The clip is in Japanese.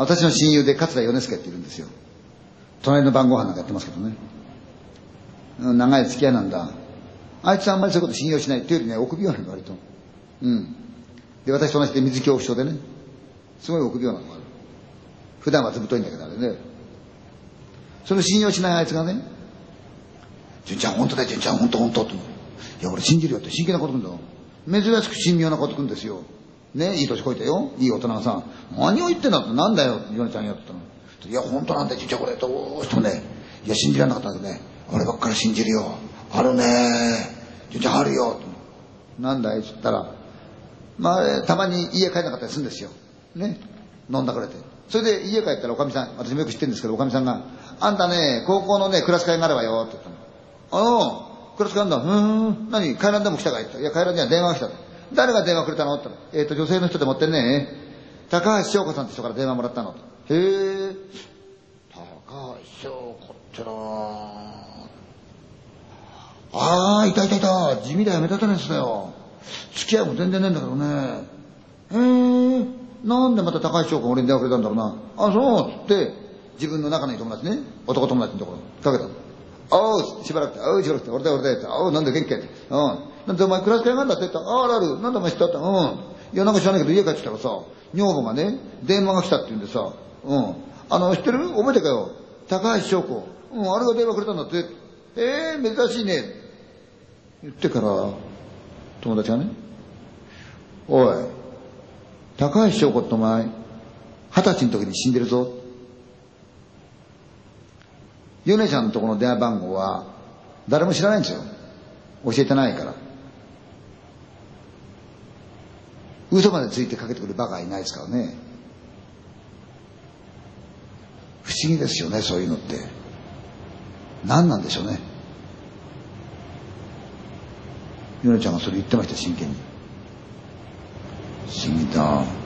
私の親友で桂米助っているんですよ。隣の晩ご飯なんかやってますけどね。長い付き合いなんだ。あいつはあんまりそういうこと信用しないっていうよりね、臆病なの割と。うん。で、私と同じで水恐怖症でね。すごい臆病なのがある。普段はずぶといんだけどあれね。それ信用しないあいつがね、純ちゃん本当だよ、純ちゃん本当本当って。いや、俺信じるよって真剣なこと言うんだ。珍しく神妙なこと言うんですよ。ね、いい年こいたよ。いい大人がさ、何を言ってんだってなんだよ、ヨネちゃんやって言ったの。いや、本当なんだよ、純ちゃんこれ、どうしてもね、いや、信じられなかったんだけどね、俺ばっかり信じるよ。あるね純ちゃんあるよ。なんだいって言ったら、まあ、たまに家帰んなかったりするんですよ。ね。飲んだくれて。それで家帰ったらおかみさん、私もよく知ってるんですけど、おかみさんが、あんたね、高校のね、クラス会があるわよ、って言ったの。あの、クラス会あんだ。うん。何？帰らんでも来たかい？って。いや、帰らんには電話が来た。誰が電話くれたの？って言ったら、えっ、と、女性の人で持ってんね、高橋翔子さんって人から電話もらったの。へえ。高橋翔子ってなああ、いたいたいた。地味だよ、目立たないやつだよ。付き合いも全然ねえんだけどね。へえ。なんでまた高橋翔子俺に電話くれたんだろうな。あ、そう。つって、自分の仲のいい友達ね、男友達のところかけたの。おう、しばらくて、おう、しばらくて、俺だよ、俺だよって、おう、なんで元気やって。うん。なんでお前クラス会があんだって言ったら、ああ、ある、なんでお前知ったって、うん。いや、なんか知らないけど家帰ってきたらさ、女房がね、電話が来たって言うんでさ、うん。あの、知ってる？覚えてかよ？高橋翔子。うん、あれが電話くれたんだって。ええー、珍しいね。言ってから、友達がね、おい、高橋翔子ってお前、二十歳の時に死んでるぞ。ヨネちゃんのとこの電話番号は、誰も知らないんですよ。教えてないから。嘘までついてかけてくるバカはいないですからね。不思議ですよね、そういうのって。何なんでしょうね。ヨネちゃんがそれ言ってました、真剣に。不思議だ。